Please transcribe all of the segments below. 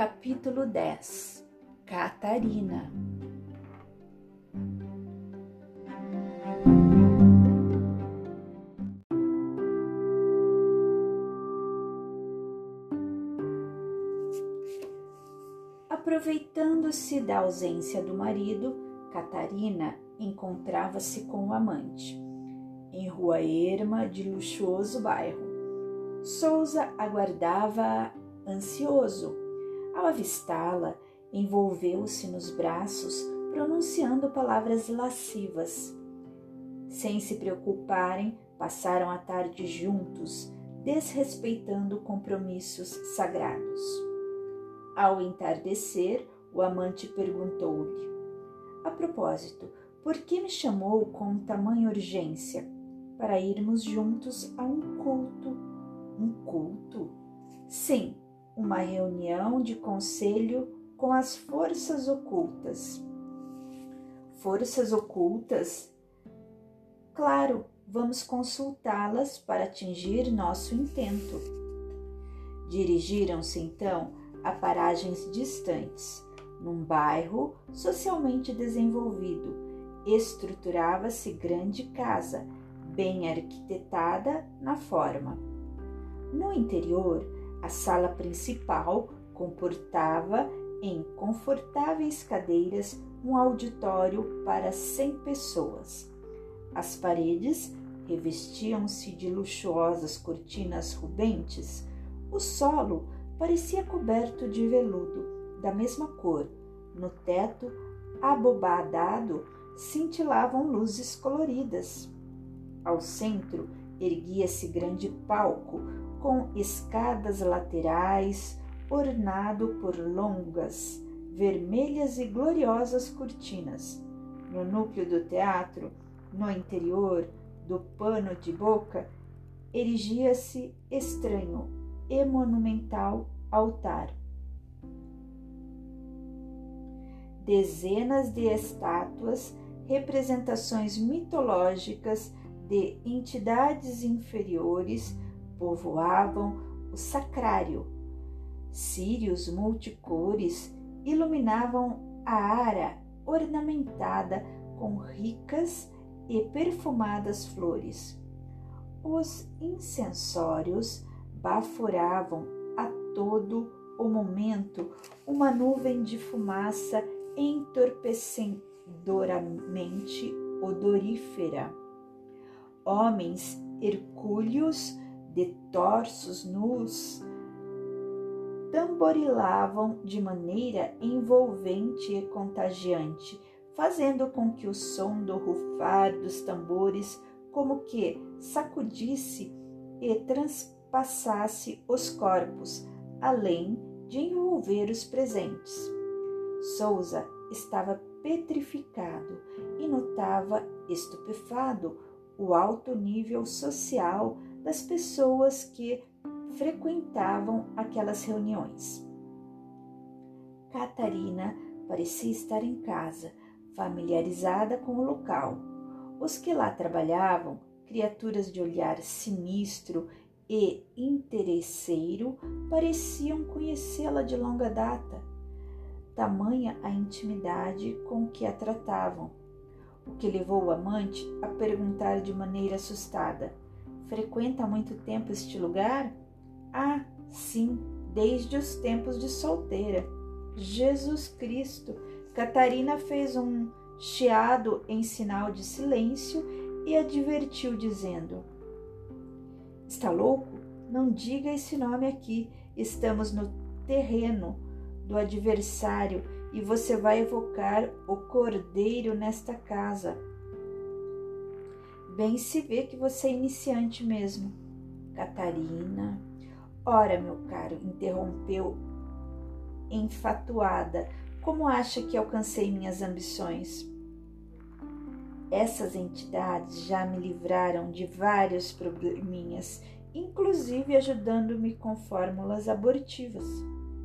Capítulo 10 Catarina Aproveitando-se da ausência do marido, Catarina encontrava-se com o amante, em rua erma de luxuoso bairro. Souza aguardava ansioso. Ao avistá-la, envolveu-se nos braços, pronunciando palavras lascivas. Sem se preocuparem, passaram a tarde juntos, desrespeitando compromissos sagrados. Ao entardecer, o amante perguntou-lhe: A propósito, por que me chamou com tamanha urgência? Para irmos juntos a um culto. Um culto? Sim, uma reunião de conselho com as forças ocultas. Forças ocultas? Claro, vamos consultá-las para atingir nosso intento. Dirigiram-se então a paragens distantes. Num bairro socialmente desenvolvido, estruturava-se grande casa, bem arquitetada na forma. No interior, a sala principal comportava em confortáveis cadeiras um auditório para 100 pessoas. As paredes revestiam-se de luxuosas cortinas rubentes. O solo parecia coberto de veludo, da mesma cor. No teto, abobadado, cintilavam luzes coloridas. Ao centro erguia-se grande palco com escadas laterais, ornado por longas, vermelhas e gloriosas cortinas. No núcleo do teatro, no interior do pano de boca, erigia-se estranho e monumental altar. Dezenas de estátuas, representações mitológicas de entidades inferiores, povoavam o sacrário. Círios multicores iluminavam a área ornamentada com ricas e perfumadas flores. Os incensórios baforavam a todo o momento uma nuvem de fumaça entorpecedoramente odorífera. Homens hercúleos de torsos nus tamborilavam de maneira envolvente e contagiante, fazendo com que o som do rufar dos tambores como que sacudisse e transpassasse os corpos, além de envolver os presentes. Souza estava petrificado e notava estupefado o alto nível social das pessoas que frequentavam aquelas reuniões. Catarina parecia estar em casa, familiarizada com o local. Os que lá trabalhavam, criaturas de olhar sinistro e interesseiro, pareciam conhecê-la de longa data. Tamanha a intimidade com que a tratavam, o que levou o amante a perguntar de maneira assustada: Frequenta há muito tempo este lugar? Ah, sim, desde os tempos de solteira. Jesus Cristo! Catarina fez um chiado em sinal de silêncio e advertiu, dizendo: Está louco? Não diga esse nome aqui. Estamos no terreno do adversário e você vai evocar o cordeiro nesta casa. Bem se vê que você é iniciante mesmo. Catarina. Ora, meu caro, interrompeu enfatuada. Como acha que alcancei minhas ambições? Essas entidades já me livraram de vários probleminhas, inclusive ajudando-me com fórmulas abortivas.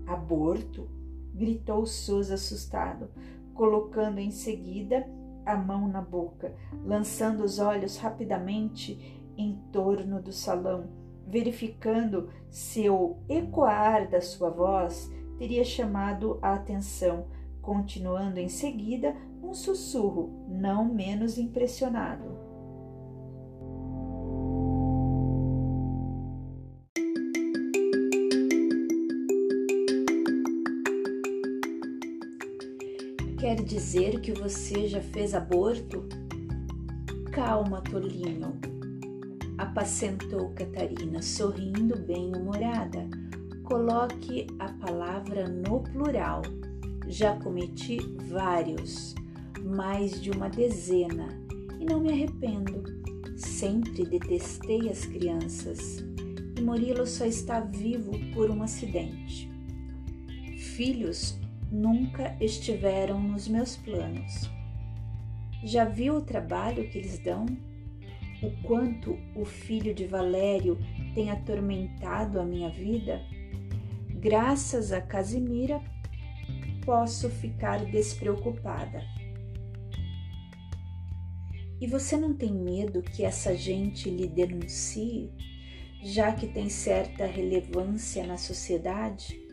Aborto? gritou Souza assustado, colocando em seguida a mão na boca, lançando os olhos rapidamente em torno do salão, verificando se o ecoar da sua voz teria chamado a atenção, continuando em seguida um sussurro não menos impressionado. Dizer que você já fez aborto? Calma, tolinho, apacentou Catarina, sorrindo bem-humorada. Coloque a palavra no plural. Já cometi vários, mais de uma dezena, e não me arrependo. Sempre detestei as crianças, e Murilo só está vivo por um acidente. Filhos nunca estiveram nos meus planos. Já viu o trabalho que eles dão? o quanto o filho de Valério tem atormentado a minha vida, graças a Casimira posso ficar despreocupada. E você não tem medo que essa gente lhe denuncie, já que tem certa relevância na sociedade?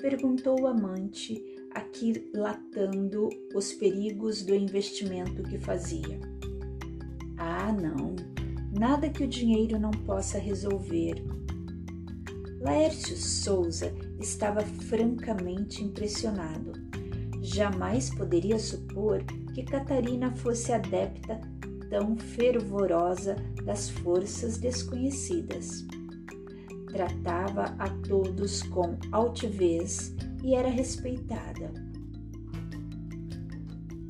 Perguntou o amante, aquilatando os perigos do investimento que fazia. Ah, não, nada que o dinheiro não possa resolver. Laércio Souza estava francamente impressionado. Jamais poderia supor que Catarina fosse adepta tão fervorosa das forças desconhecidas. Tratava a todos com altivez e era respeitada.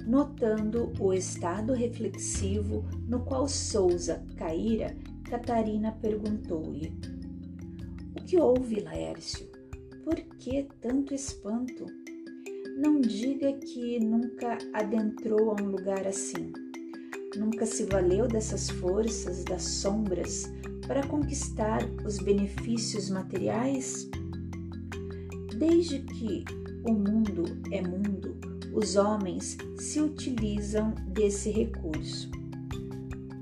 Notando o estado reflexivo no qual Souza caíra, Catarina perguntou-lhe: O que houve, Laércio? Por que tanto espanto? Não diga que nunca adentrou a um lugar assim. Nunca se valeu dessas forças das sombras para conquistar os benefícios materiais? Desde que o mundo é mundo, os homens se utilizam desse recurso.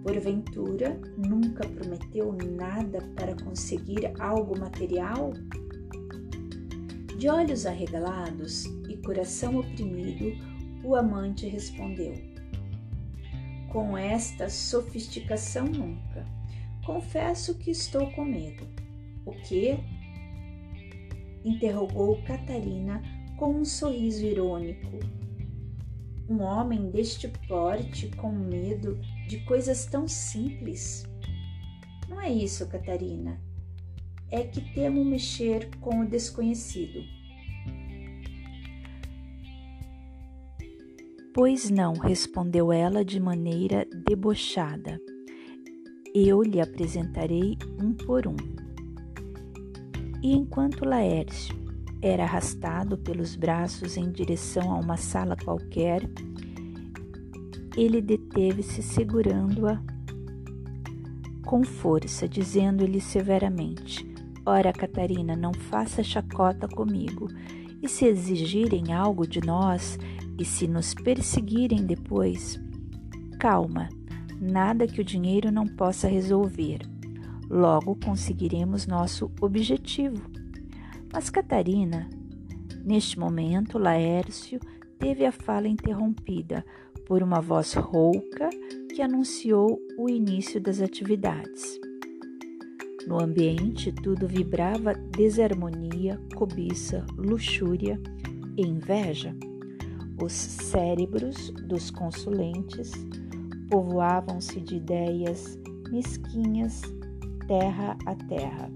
Porventura, nunca prometeu nada para conseguir algo material? De olhos arregalados e coração oprimido, o amante respondeu: Com esta sofisticação nunca. Confesso que estou com medo. O que? interrogou Catarina com um sorriso irônico. Um homem deste porte com medo de coisas tão simples? Não é isso, Catarina. É que temo mexer com o desconhecido. Pois não, respondeu ela de maneira debochada. Eu lhe apresentarei um por um. E enquanto Laércio era arrastado pelos braços em direção a uma sala qualquer. Ele deteve-se, segurando-a com força, dizendo-lhe severamente: Ora, Catarina, não faça chacota comigo. E se exigirem algo de nós, e se nos perseguirem depois? Calma, nada que o dinheiro não possa resolver. Logo conseguiremos nosso objetivo. Mas Catarina, neste momento, Laércio teve a fala interrompida por uma voz rouca que anunciou o início das atividades. No ambiente, tudo vibrava desarmonia, cobiça, luxúria e inveja. Os cérebros dos consulentes povoavam-se de ideias mesquinhas, terra a terra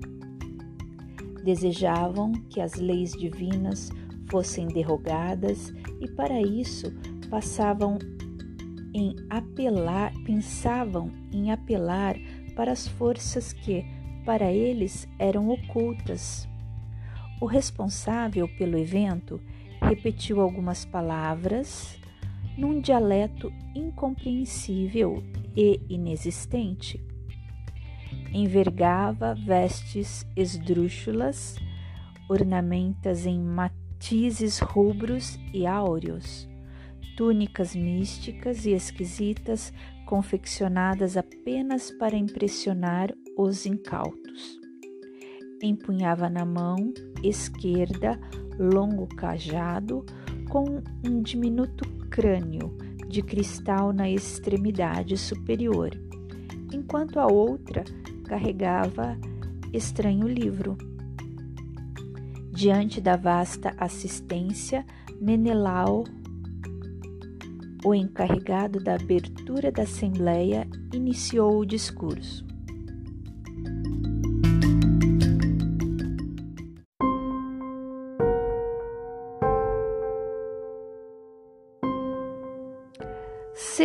Desejavam que as leis divinas fossem derrogadas e para isso passavam em apelar, pensavam em apelar para as forças que para eles eram ocultas. O responsável pelo evento repetiu algumas palavras num dialeto incompreensível e inexistente envergava vestes esdrúxulas, ornamentas em matizes rubros e áureos, túnicas místicas e esquisitas confeccionadas apenas para impressionar os incautos. Empunhava na mão esquerda longo cajado com um diminuto crânio de cristal na extremidade superior, enquanto a outra carregava estranho livro. Diante da vasta assistência, Menelau, o encarregado da abertura da Assembleia, iniciou o discurso.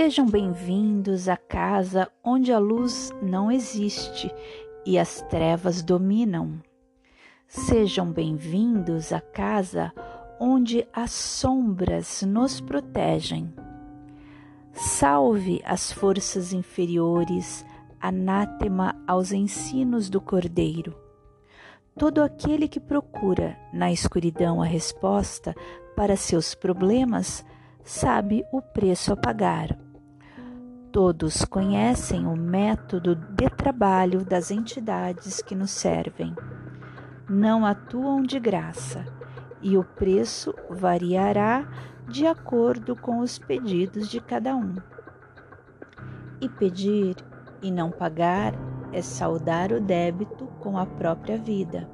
Sejam bem-vindos à casa onde a luz não existe e as trevas dominam. Sejam bem-vindos à casa onde as sombras nos protegem. Salve as forças inferiores, anátema aos ensinos do Cordeiro. Todo aquele que procura na escuridão a resposta para seus problemas sabe o preço a pagar. Todos conhecem o método de trabalho das entidades que nos servem. Não atuam de graça e o preço variará de acordo com os pedidos de cada um. E pedir e não pagar é saudar o débito com a própria vida.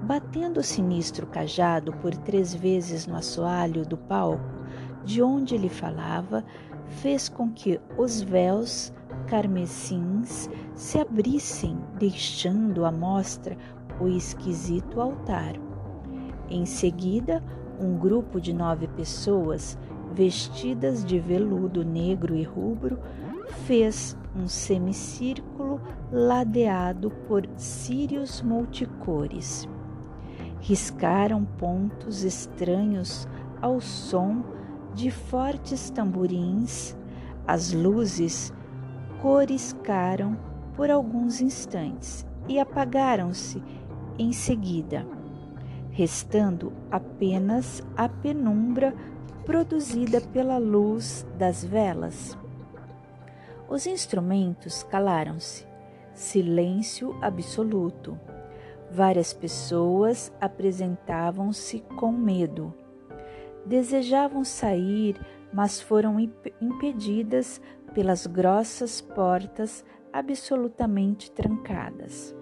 Batendo o sinistro cajado por três vezes no assoalho do palco, de onde ele falava, fez com que os véus carmesins se abrissem, deixando à mostra o esquisito altar. Em seguida, um grupo de nove pessoas, vestidas de veludo negro e rubro, fez um semicírculo ladeado por círios multicores riscaram pontos estranhos ao som de fortes tamborins. As luzes coriscaram por alguns instantes e apagaram-se em seguida, restando apenas a penumbra produzida pela luz das velas. Os instrumentos calaram-se, silêncio absoluto. Várias pessoas apresentavam-se com medo. Desejavam sair, mas foram impedidas pelas grossas portas absolutamente trancadas.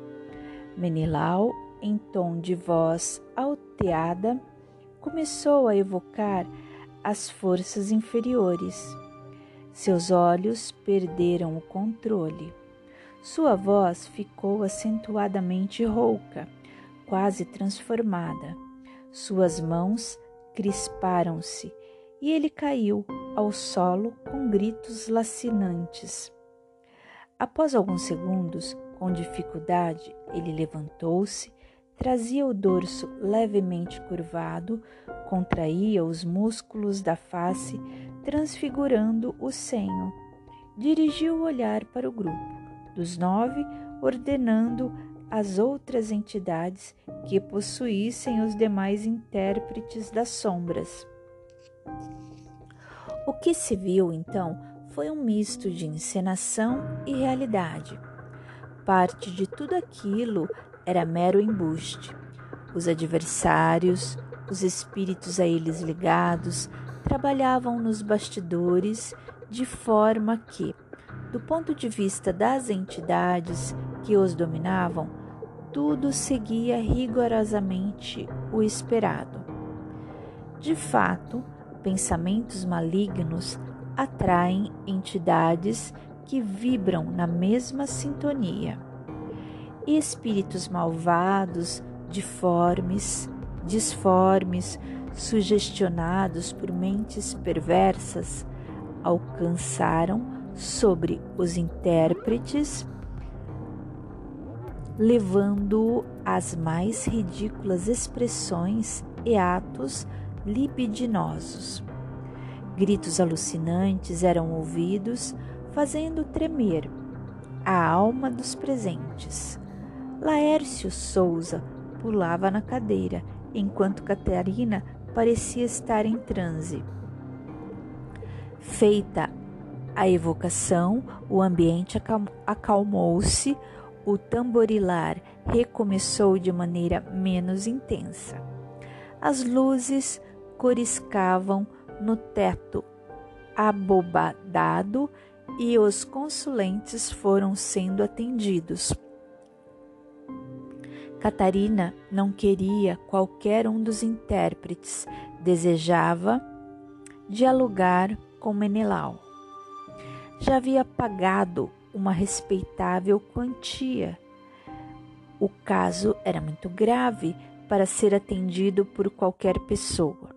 Menelau, em tom de voz alteada, começou a evocar as forças inferiores. Seus olhos perderam o controle. Sua voz ficou acentuadamente rouca, quase transformada. Suas mãos crisparam-se e ele caiu ao solo com gritos lacinantes. Após alguns segundos, com dificuldade, ele levantou-se, trazia o dorso levemente curvado, contraía os músculos da face, transfigurando o senho. Dirigiu o olhar para o grupo dos nove, ordenando às outras entidades que possuíssem os demais intérpretes das sombras. O que se viu então foi um misto de encenação e realidade. Parte de tudo aquilo era mero embuste. Os adversários, os espíritos a eles ligados, trabalhavam nos bastidores de forma que, do ponto de vista das entidades que os dominavam, tudo seguia rigorosamente o esperado. De fato, pensamentos malignos atraem entidades que vibram na mesma sintonia. E espíritos malvados, deformes, disformes, sugestionados por mentes perversas, alcançaram sobre os intérpretes, levando às mais ridículas expressões e atos libidinosos. Gritos alucinantes eram ouvidos, fazendo tremer a alma dos presentes. Laércio Souza pulava na cadeira, enquanto Catarina parecia estar em transe. Feita a evocação, o ambiente acalmou-se, o tamborilar recomeçou de maneira menos intensa. As luzes coriscavam no teto abobadado e os consulentes foram sendo atendidos. Catarina não queria qualquer um dos intérpretes, desejava dialogar com Menelau. Já havia pagado uma respeitável quantia. O caso era muito grave para ser atendido por qualquer pessoa.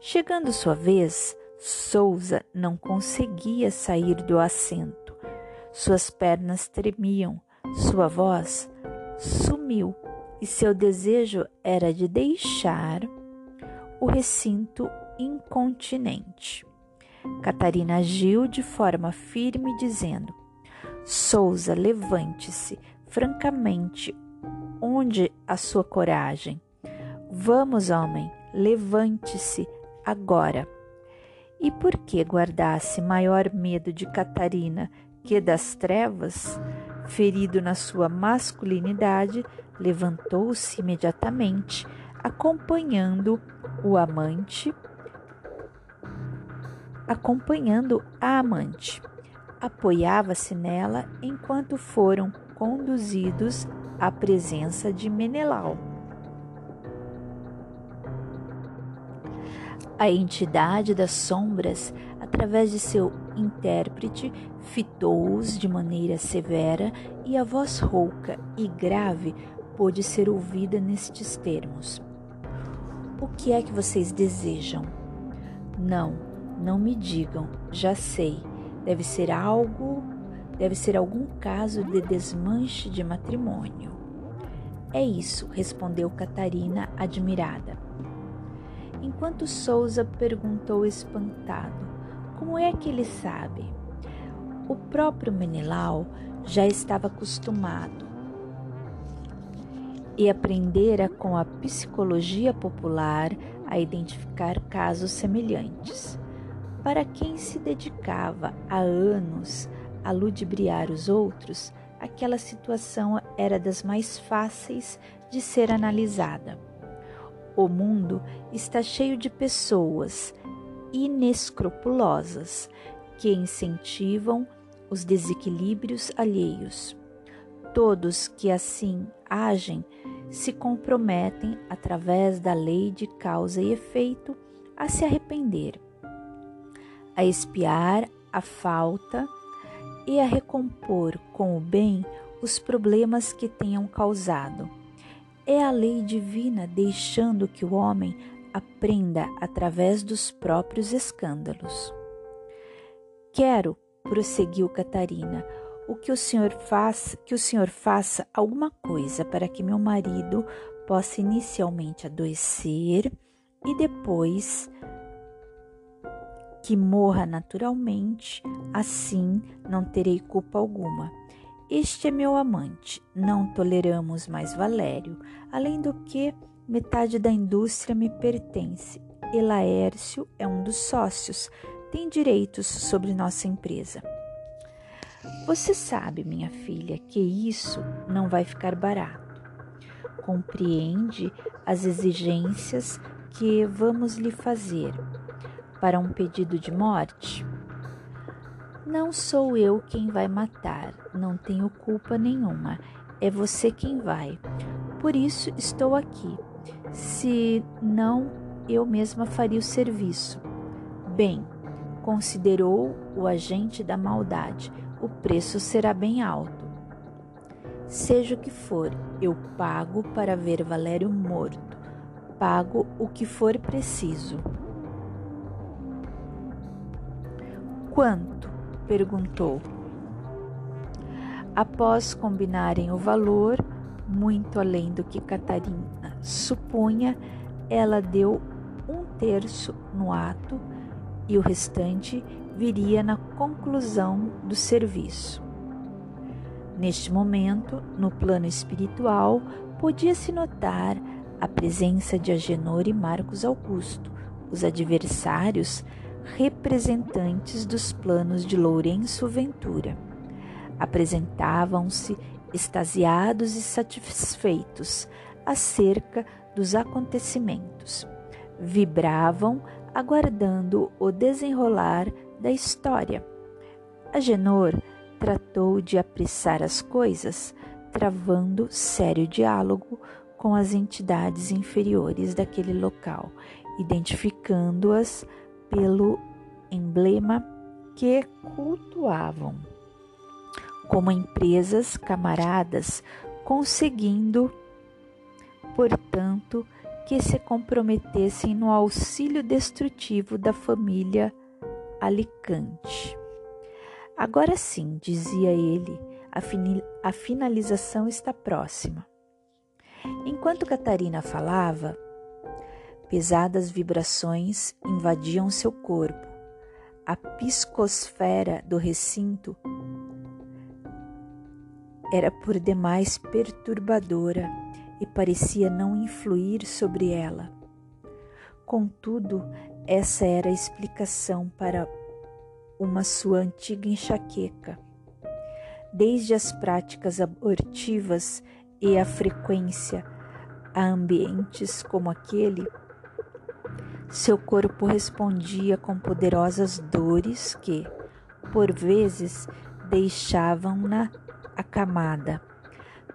Chegando sua vez, Souza não conseguia sair do assento. Suas pernas tremiam, sua voz sumiu e seu desejo era de deixar o recinto incontinente. Catarina agiu de forma firme, dizendo: Souza, levante-se francamente. Onde a sua coragem? Vamos, homem, levante-se agora. E por que guardasse maior medo de Catarina que das trevas? Ferido na sua masculinidade, levantou-se imediatamente, acompanhando o amante, acompanhando a amante. Apoiava-se nela enquanto foram conduzidos à presença de Menelau. A entidade das sombras, através de seu intérprete, fitou-os de maneira severa e a voz rouca e grave pôde ser ouvida nestes termos: O que é que vocês desejam? Não, não me digam, já sei. Deve ser algo, deve ser algum caso de desmanche de matrimônio. É isso, respondeu Catarina, admirada enquanto Souza perguntou espantado: Como é que ele sabe? O próprio Menelau já estava acostumado e aprendera com a psicologia popular a identificar casos semelhantes. Para quem se dedicava há anos a ludibriar os outros, aquela situação era das mais fáceis de ser analisada. O mundo está cheio de pessoas inescrupulosas que incentivam os desequilíbrios alheios. Todos que assim agem se comprometem, através da lei de causa e efeito, a se arrepender, a espiar a falta e a recompor com o bem os problemas que tenham causado é a lei divina deixando que o homem aprenda através dos próprios escândalos. Quero, prosseguiu Catarina, o que o senhor faça, que o senhor faça alguma coisa para que meu marido possa inicialmente adoecer e depois que morra naturalmente, assim não terei culpa alguma. Este é meu amante, não toleramos mais Valério, além do que metade da indústria me pertence. E Laércio é um dos sócios, tem direitos sobre nossa empresa. Você sabe, minha filha, que isso não vai ficar barato. Compreende as exigências que vamos lhe fazer para um pedido de morte? Não sou eu quem vai matar, não tenho culpa nenhuma, é você quem vai. Por isso estou aqui. Se não, eu mesma faria o serviço. Bem, considerou o agente da maldade, o preço será bem alto. Seja o que for, eu pago para ver Valério morto. Pago o que for preciso. Quanto? perguntou. Após combinarem o valor, muito além do que Catarina supunha, ela deu um terço no ato e o restante viria na conclusão do serviço. Neste momento, no plano espiritual, podia-se notar a presença de Agenor e Marcos Augusto, os adversários representantes dos planos de Lourenço Ventura. Apresentavam-se extasiados e satisfeitos acerca dos acontecimentos. Vibravam aguardando o desenrolar da história. Agenor tratou de apressar as coisas, travando sério diálogo com as entidades inferiores daquele local, identificando-as pelo emblema que cultuavam, como empresas camaradas, conseguindo, portanto, que se comprometessem no auxílio destrutivo da família Alicante. Agora sim, dizia ele, a, finalização está próxima. Enquanto Catarina falava, pesadas vibrações invadiam seu corpo. A psicosfera do recinto era por demais perturbadora e parecia não influir sobre ela. Contudo, essa era a explicação para uma sua antiga enxaqueca. Desde as práticas abortivas e a frequência a ambientes como aquele, seu corpo respondia com poderosas dores que, por vezes, deixavam-na acamada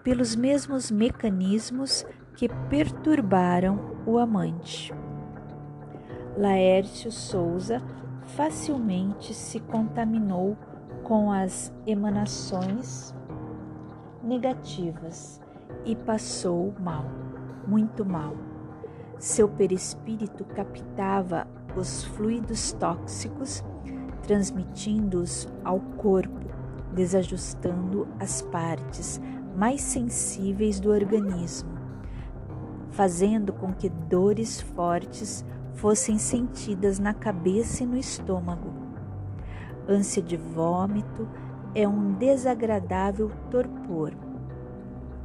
pelos mesmos mecanismos que perturbaram o amante. Laércio Souza facilmente se contaminou com as emanações negativas e passou mal, muito mal. Seu perispírito captava os fluidos tóxicos, transmitindo-os ao corpo, desajustando as partes mais sensíveis do organismo, fazendo com que dores fortes fossem sentidas na cabeça e no estômago. Ânsia de vômito é um desagradável torpor.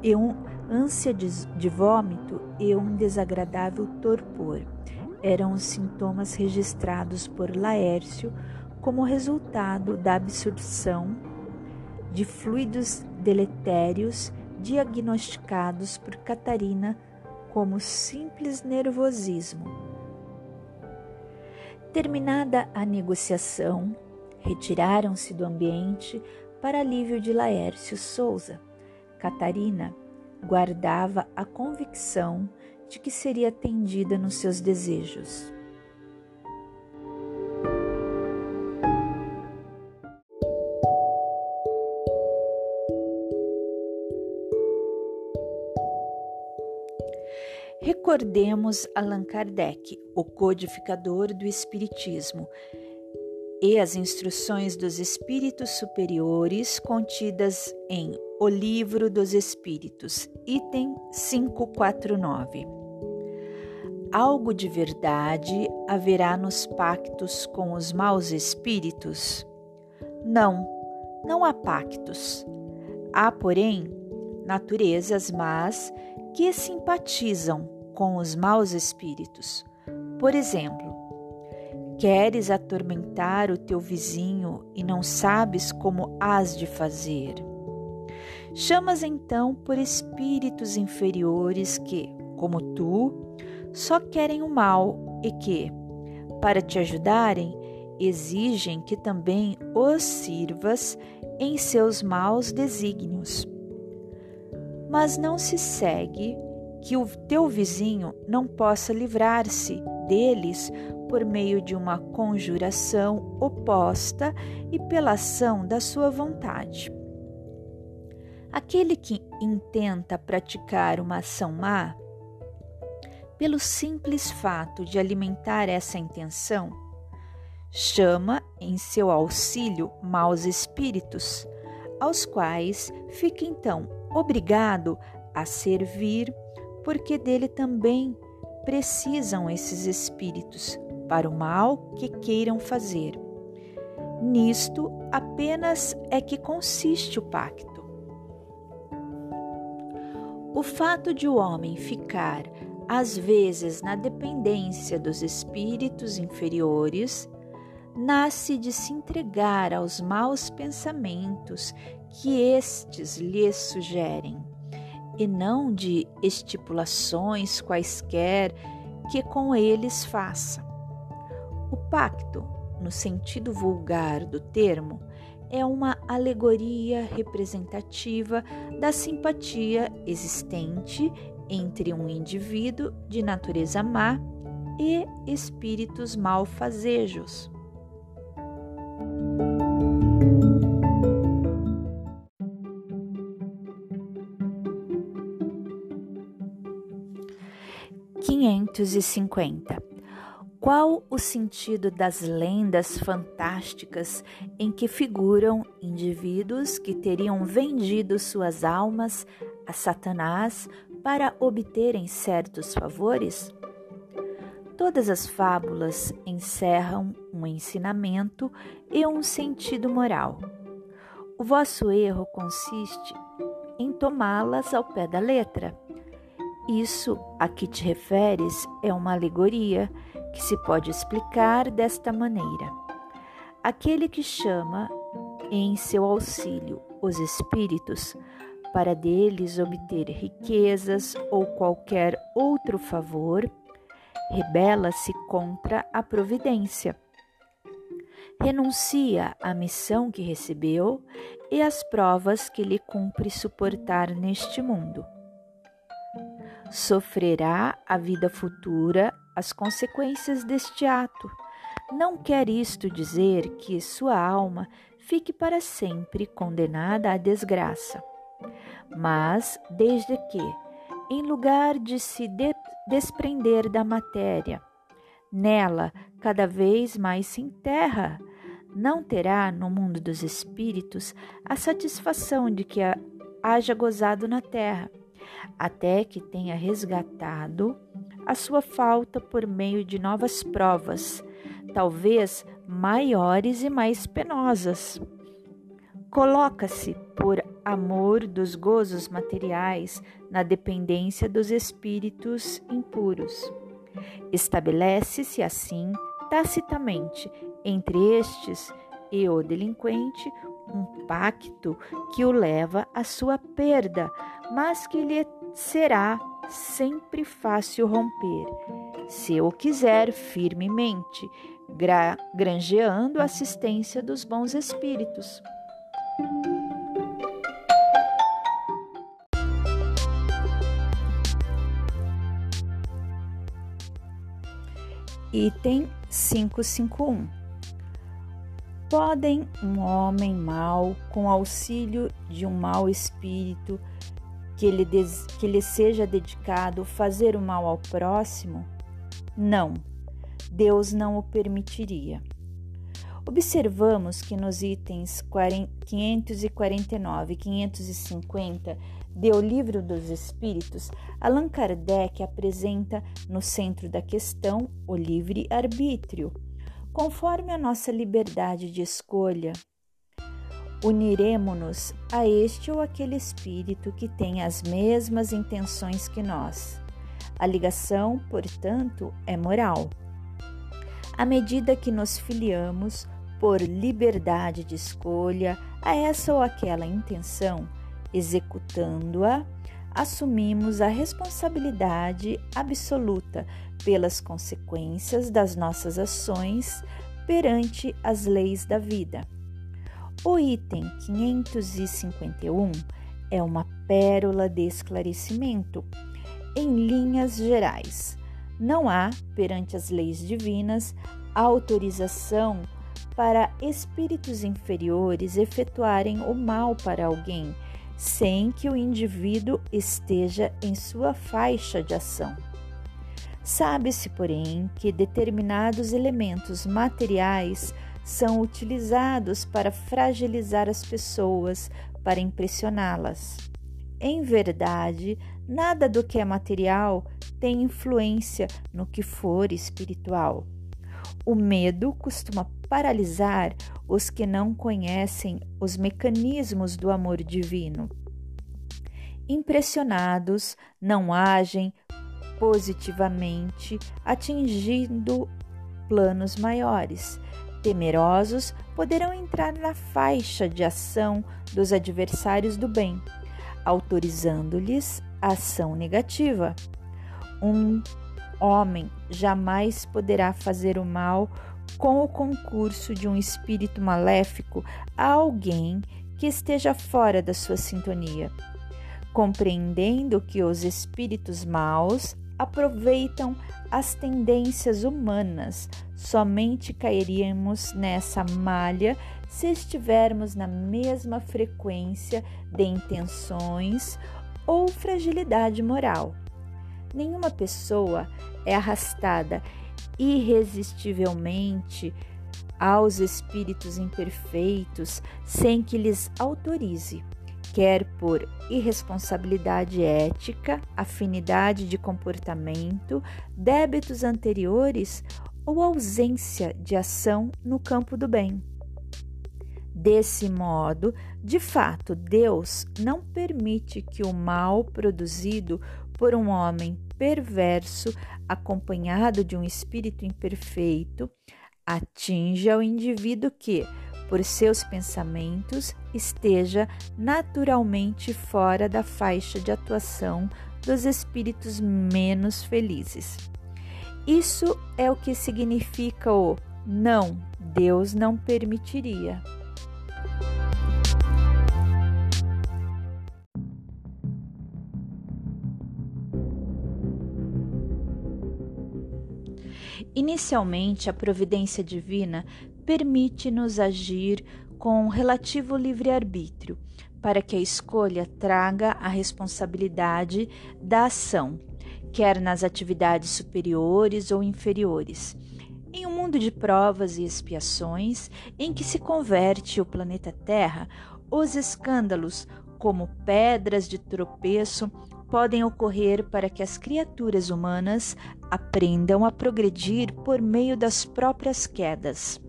E um ânsia de, de vômito e um desagradável torpor eram os sintomas registrados por Laércio como resultado da absorção de fluidos deletérios diagnosticados por Catarina como simples nervosismo. Terminada a negociação, retiraram-se do ambiente para alívio de Laércio Souza. Catarina guardava a convicção de que seria atendida nos seus desejos. Recordemos Allan Kardec, o codificador do Espiritismo, e as instruções dos espíritos superiores contidas em O Livro dos Espíritos, item 549. Algo de verdade haverá nos pactos com os maus espíritos? Não, não há pactos. Há, porém, naturezas más que simpatizam com os maus espíritos. Por exemplo, queres atormentar o teu vizinho e não sabes como has de fazer. Chamas então por espíritos inferiores que, como tu, só querem o mal e que, para te ajudarem, exigem que também os sirvas em seus maus desígnios mas não se segue que o teu vizinho não possa livrar-se deles por meio de uma conjuração oposta e pela ação da sua vontade. Aquele que intenta praticar uma ação má, pelo simples fato de alimentar essa intenção, chama em seu auxílio maus espíritos, aos quais fica então obrigado a servir, porque dele também precisam esses espíritos para o mal que queiram fazer. Nisto apenas é que consiste o pacto. O fato de o homem ficar, às vezes, na dependência dos espíritos inferiores, nasce de se entregar aos maus pensamentos que estes lhes sugerem, e não de estipulações quaisquer que com eles faça. O pacto, no sentido vulgar do termo, é uma alegoria representativa da simpatia existente entre um indivíduo de natureza má e espíritos malfazejos. Quinhentos e cinquenta qual o sentido das lendas fantásticas em que figuram indivíduos que teriam vendido suas almas a Satanás para obterem certos favores? Todas as fábulas encerram um ensinamento e um sentido moral. O vosso erro consiste em tomá-las ao pé da letra. Isso a que te referes é uma alegoria que se pode explicar desta maneira: aquele que chama em seu auxílio os espíritos para deles obter riquezas ou qualquer outro favor, rebela-se contra a providência. Renuncia à missão que recebeu e às provas que lhe cumpre suportar neste mundo. Sofrerá a vida futura as consequências deste ato. Não quer isto dizer que sua alma fique para sempre condenada à desgraça, mas desde que, em lugar de se de desprender da matéria, nela cada vez mais se enterra, não terá no mundo dos espíritos a satisfação de que haja gozado na terra, até que tenha resgatado a sua falta por meio de novas provas, talvez maiores e mais penosas. Coloca-se, por amor dos gozos materiais, na dependência dos espíritos impuros. Estabelece-se assim, tacitamente, entre estes e o delinquente, um pacto que o leva à sua perda, mas que lhe será sempre fácil romper, se o quiser firmemente, granjeando a assistência dos bons espíritos. Item 551 Podem um homem mau, com auxílio de um mau espírito, que lhe, des, que lhe seja dedicado fazer o mal ao próximo? Não, Deus não o permitiria. Observamos que nos itens 549 e 550 do Livro dos Espíritos, Allan Kardec apresenta no centro da questão o livre-arbítrio, conforme a nossa liberdade de escolha uniremo-nos a este ou aquele espírito que tem as mesmas intenções que nós. A ligação, portanto, é moral. À medida que nos filiamos por liberdade de escolha a essa ou aquela intenção, executando-a, assumimos a responsabilidade absoluta pelas consequências das nossas ações perante as leis da vida. O item 551 é uma pérola de esclarecimento. Em linhas gerais, não há, perante as leis divinas, autorização para espíritos inferiores efetuarem o mal para alguém, sem que o indivíduo esteja em sua faixa de ação. Sabe-se, porém, que determinados elementos materiais são utilizados para fragilizar as pessoas, para impressioná-las. Em verdade, nada do que é material tem influência no que for espiritual. O medo costuma paralisar os que não conhecem os mecanismos do amor divino. Impressionados, não agem positivamente, atingindo planos maiores temerosos poderão entrar na faixa de ação dos adversários do bem, autorizando-lhes ação negativa. Um homem jamais poderá fazer o mal com o concurso de um espírito maléfico a alguém que esteja fora da sua sintonia. Compreendendo que os espíritos maus aproveitam as tendências humanas, somente cairíamos nessa malha se estivermos na mesma frequência de intenções ou fragilidade moral. Nenhuma pessoa é arrastada irresistivelmente aos espíritos imperfeitos sem que lhes autorize, quer por irresponsabilidade ética, afinidade de comportamento, débitos anteriores ou ausência de ação no campo do bem. Desse modo, de fato, Deus não permite que o mal produzido por um homem perverso, acompanhado de um espírito imperfeito, atinja o indivíduo que, por seus pensamentos, esteja naturalmente fora da faixa de atuação dos espíritos menos felizes. Isso é o que significa o não, Deus não permitiria. Inicialmente, a providência divina permite-nos agir com relativo livre-arbítrio, para que a escolha traga a responsabilidade da ação, quer nas atividades superiores ou inferiores. Em um mundo de provas e expiações, em que se converte o planeta Terra, os escândalos, como pedras de tropeço, podem ocorrer para que as criaturas humanas aprendam a progredir por meio das próprias quedas.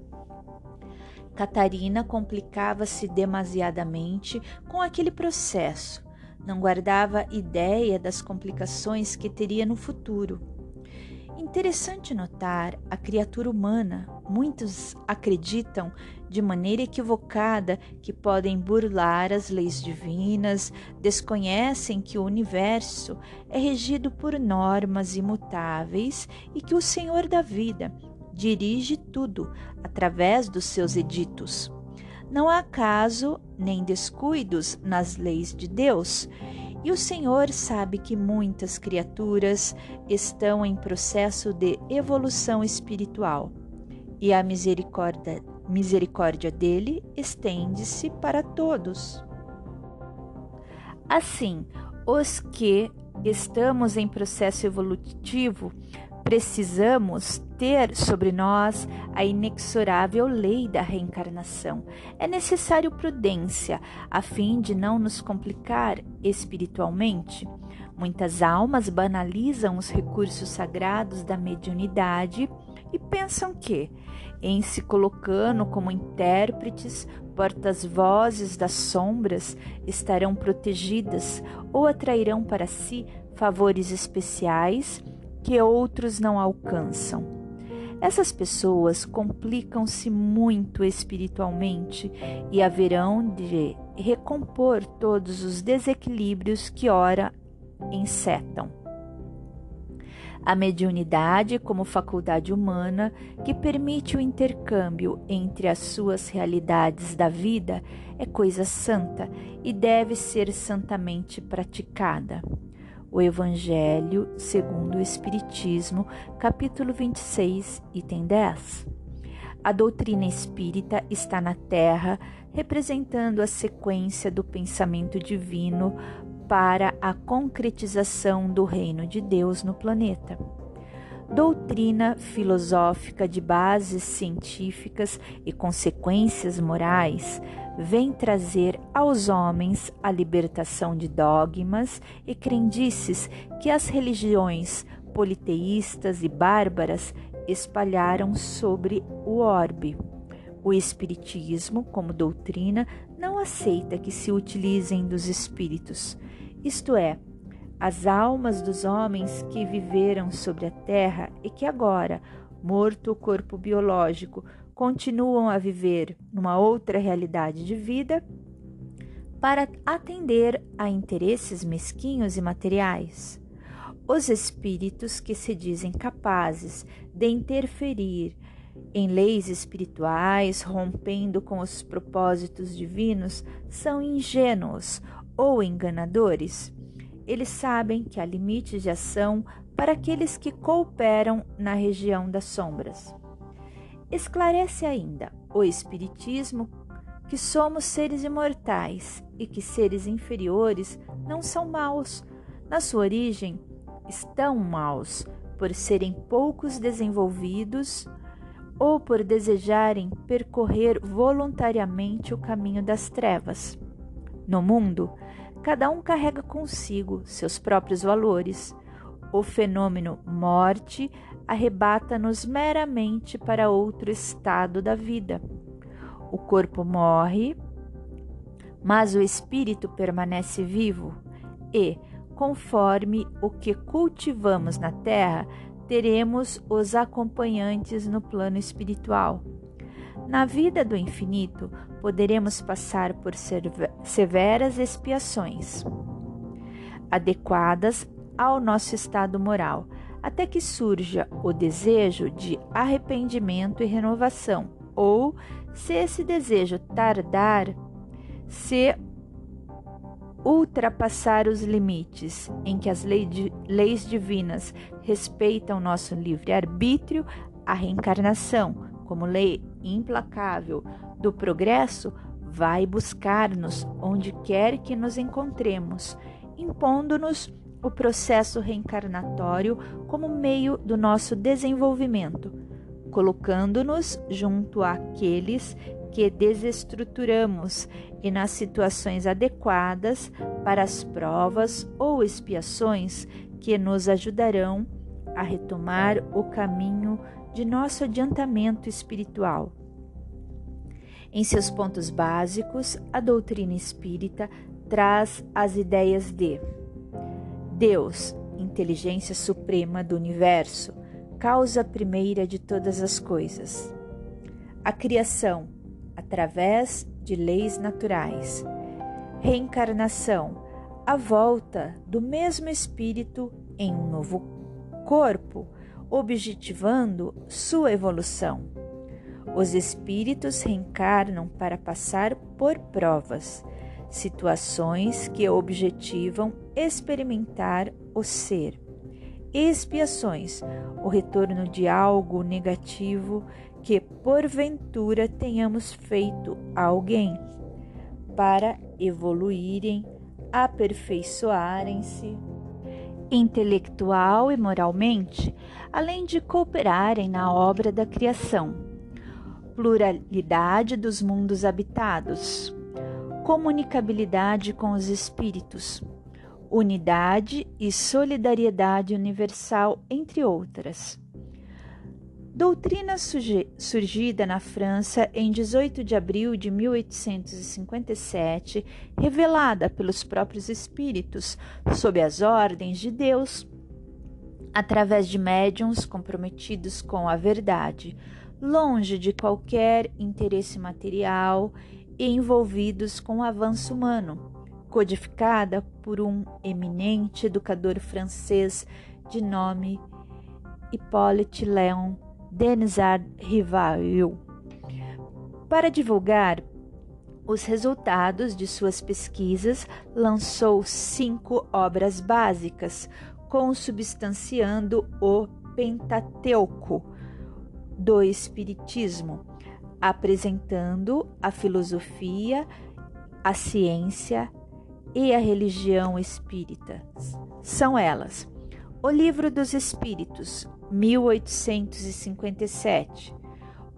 Catarina complicava-se demasiadamente com aquele processo, não guardava ideia das complicações que teria no futuro. Interessante notar a criatura humana. Muitos acreditam de maneira equivocada que podem burlar as leis divinas, desconhecem que o universo é regido por normas imutáveis e que o Senhor da vida dirige tudo através dos seus editos. Não há caso nem descuidos nas leis de Deus. E o Senhor sabe que muitas criaturas estão em processo de evolução espiritual. E a misericórdia misericórdia dele estende-se para todos. Assim, os que estamos em processo evolutivo precisamos ter sobre nós a inexorável lei da reencarnação. É necessário prudência a fim de não nos complicar espiritualmente. Muitas almas banalizam os recursos sagrados da mediunidade e pensam que, em se colocando como intérpretes, portas-vozes das sombras, estarão protegidas ou atrairão para si favores especiais que outros não alcançam. Essas pessoas complicam-se muito espiritualmente e haverão de recompor todos os desequilíbrios que ora encetam a mediunidade como faculdade humana que permite o intercâmbio entre as suas realidades da vida é coisa santa e deve ser santamente praticada. O Evangelho segundo o Espiritismo, capítulo 26, item 10. A doutrina espírita está na Terra, representando a sequência do pensamento divino para a concretização do reino de Deus no planeta. Doutrina filosófica de bases científicas e consequências morais vem trazer aos homens a libertação de dogmas e crendices que as religiões politeístas e bárbaras espalharam sobre o orbe. O Espiritismo, como doutrina, não aceita que se utilizem dos espíritos, isto é, as almas dos homens que viveram sobre a terra e que agora, morto o corpo biológico, continuam a viver numa outra realidade de vida para atender a interesses mesquinhos e materiais. Os espíritos que se dizem capazes de interferir em leis espirituais, rompendo com os propósitos divinos, são ingênuos ou enganadores. Eles sabem que há limites de ação para aqueles que cooperam na região das sombras. Esclarece ainda o Espiritismo que somos seres imortais e que seres inferiores não são maus. Na sua origem, estão maus por serem poucos desenvolvidos ou por desejarem percorrer voluntariamente o caminho das trevas. No mundo, cada um carrega consigo seus próprios valores. O fenômeno morte arrebata-nos meramente para outro estado da vida. O corpo morre, mas o espírito permanece vivo e, conforme o que cultivamos na terra, teremos os acompanhantes no plano espiritual. Na vida do infinito, poderemos passar por severas expiações, adequadas ao nosso estado moral, até que surja o desejo de arrependimento e renovação, ou, se esse desejo tardar, se ultrapassar os limites em que as leis divinas respeitam nosso livre-arbítrio, a reencarnação, como lei implacável do progresso, vai buscar-nos onde quer que nos encontremos, impondo-nos o processo reencarnatório como meio do nosso desenvolvimento, colocando-nos junto àqueles que desestruturamos e nas situações adequadas para as provas ou expiações que nos ajudarão a retomar o caminho de nosso adiantamento espiritual. Em seus pontos básicos, a doutrina espírita traz as ideias de Deus, inteligência suprema do universo, causa primeira de todas as coisas. A criação, através de leis naturais. Reencarnação, a volta do mesmo espírito em um novo corpo, objetivando sua evolução. Os espíritos reencarnam para passar por provas, situações que objetivam experimentar o ser. Expiações, o retorno de algo negativo que porventura tenhamos feito a alguém, para evoluírem, aperfeiçoarem-se intelectual e moralmente, além de cooperarem na obra da criação. Pluralidade dos mundos habitados, comunicabilidade com os espíritos, unidade e solidariedade universal, entre outras. Doutrina surgida na França em 18 de abril de 1857, revelada pelos próprios espíritos, sob as ordens de Deus, através de médiums comprometidos com a verdade, longe de qualquer interesse material e envolvidos com o avanço humano, codificada por um eminente educador francês de nome Hippolyte Léon Denisard Rivail, para divulgar os resultados de suas pesquisas, lançou cinco obras básicas, consubstanciando o Pentateuco do Espiritismo, apresentando a filosofia, a ciência e a religião espírita. São elas: o Livro dos Espíritos, 1857.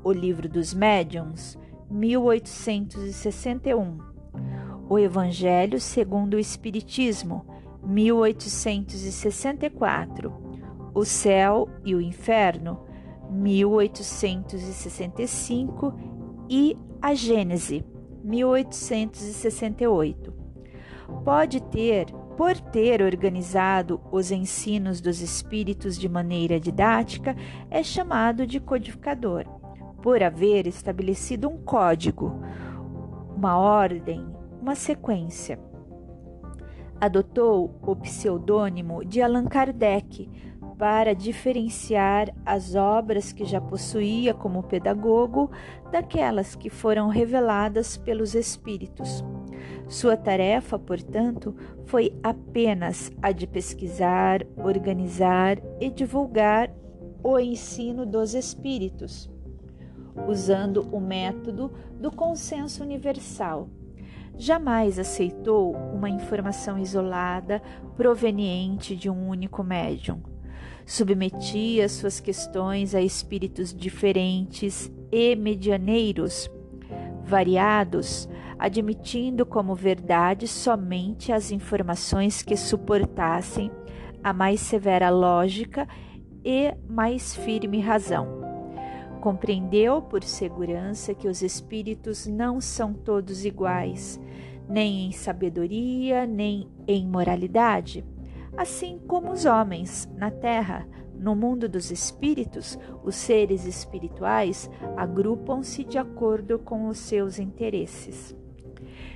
O Livro dos Médiuns, 1861. O Evangelho segundo o Espiritismo, 1864. O Céu e o Inferno, 1865 e a Gênese, 1868. Pode ter por ter organizado os ensinos dos espíritos de maneira didática, é chamado de codificador. por haver estabelecido um código, uma ordem, uma sequência. Adotou o pseudônimo de Allan Kardec para diferenciar as obras que já possuía como pedagogo daquelas que foram reveladas pelos espíritos. Sua tarefa, portanto, foi apenas a de pesquisar, organizar e divulgar o ensino dos espíritos, usando o método do consenso universal. Jamais aceitou uma informação isolada proveniente de um único médium submetia suas questões a espíritos diferentes e medianeiros, variados, admitindo como verdade somente as informações que suportassem a mais severa lógica e mais firme razão. Compreendeu por segurança que os espíritos não são todos iguais, nem em sabedoria, nem em moralidade assim como os homens na terra. No mundo dos espíritos, os seres espirituais agrupam-se de acordo com os seus interesses.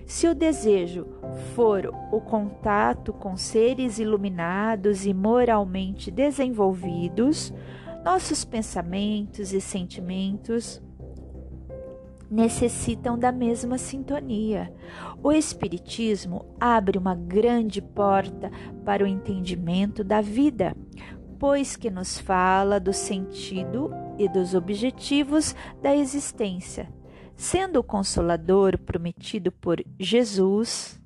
Se o desejo for o contato com seres iluminados e moralmente desenvolvidos, nossos pensamentos e sentimentos necessitam da mesma sintonia. O Espiritismo abre uma grande porta para o entendimento da vida, pois que nos fala do sentido e dos objetivos da existência. Sendo o consolador prometido por Jesus,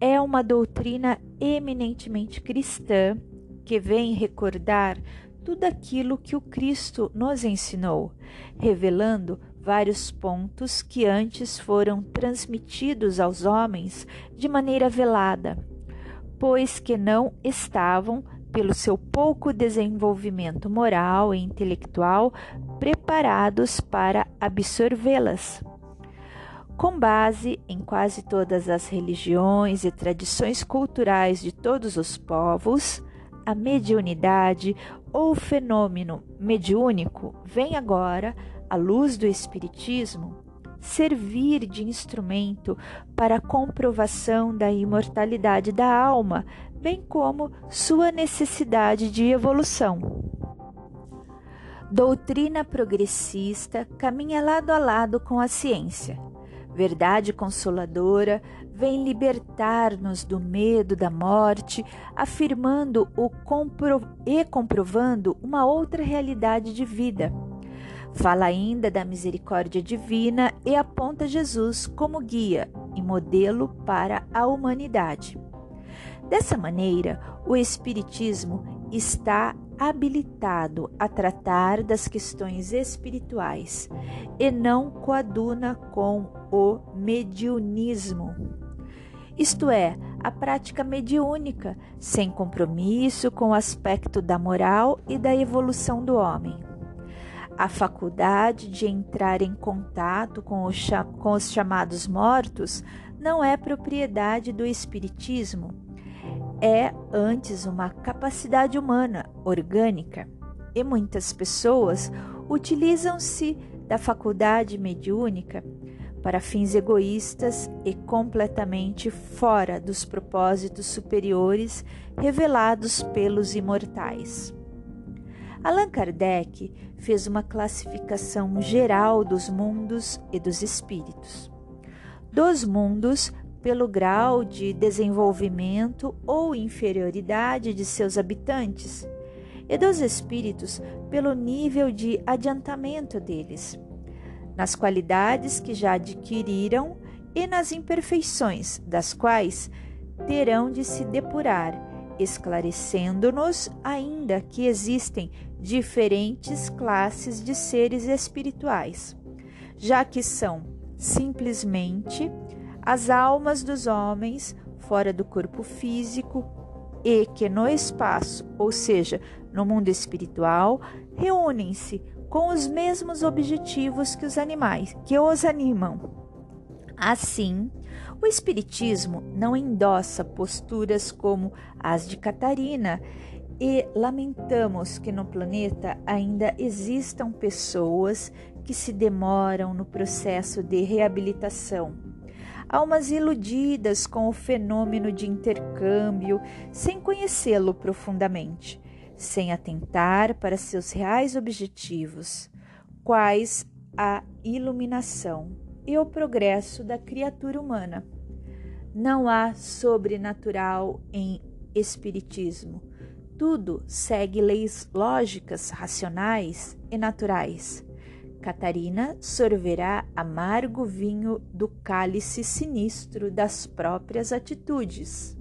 é uma doutrina eminentemente cristã que vem recordar tudo aquilo que o Cristo nos ensinou, revelando vários pontos que antes foram transmitidos aos homens de maneira velada, pois que não estavam, pelo seu pouco desenvolvimento moral e intelectual, preparados para absorvê-las. Com base em quase todas as religiões e tradições culturais de todos os povos, a mediunidade ou fenômeno mediúnico vem agora à luz do Espiritismo, servir de instrumento para a comprovação da imortalidade da alma, bem como sua necessidade de evolução. Doutrina progressista caminha lado a lado com a ciência. Verdade consoladora vem libertar-nos do medo da morte, afirmando o compro e comprovando uma outra realidade de vida Fala ainda da misericórdia divina e aponta Jesus como guia e modelo para a humanidade. Dessa maneira, o Espiritismo está habilitado a tratar das questões espirituais e não coaduna com o mediunismo. Isto é, a prática mediúnica, sem compromisso com o aspecto da moral e da evolução do homem. A faculdade de entrar em contato com os, com os chamados mortos não é propriedade do Espiritismo, é antes uma capacidade humana, orgânica, e muitas pessoas utilizam-se da faculdade mediúnica para fins egoístas e completamente fora dos propósitos superiores revelados pelos imortais. Allan Kardec fez uma classificação geral dos mundos e dos espíritos. Dos mundos, pelo grau de desenvolvimento ou inferioridade de seus habitantes, e dos espíritos, pelo nível de adiantamento deles, nas qualidades que já adquiriram e nas imperfeições das quais terão de se depurar esclarecendo-nos ainda que existem diferentes classes de seres espirituais, já que são simplesmente as almas dos homens fora do corpo físico e que no espaço, ou seja, no mundo espiritual, reúnem-se com os mesmos objetivos que os animais, que os animam. Assim, o Espiritismo não endossa posturas como as de Catarina e lamentamos que no planeta ainda existam pessoas que se demoram no processo de reabilitação. Almas iludidas com o fenômeno de intercâmbio, sem conhecê-lo profundamente, sem atentar para seus reais objetivos, quais a iluminação e o progresso da criatura humana. Não há sobrenatural em Espiritismo. Tudo segue leis lógicas, racionais e naturais. Catarina sorverá amargo vinho do cálice sinistro das próprias atitudes.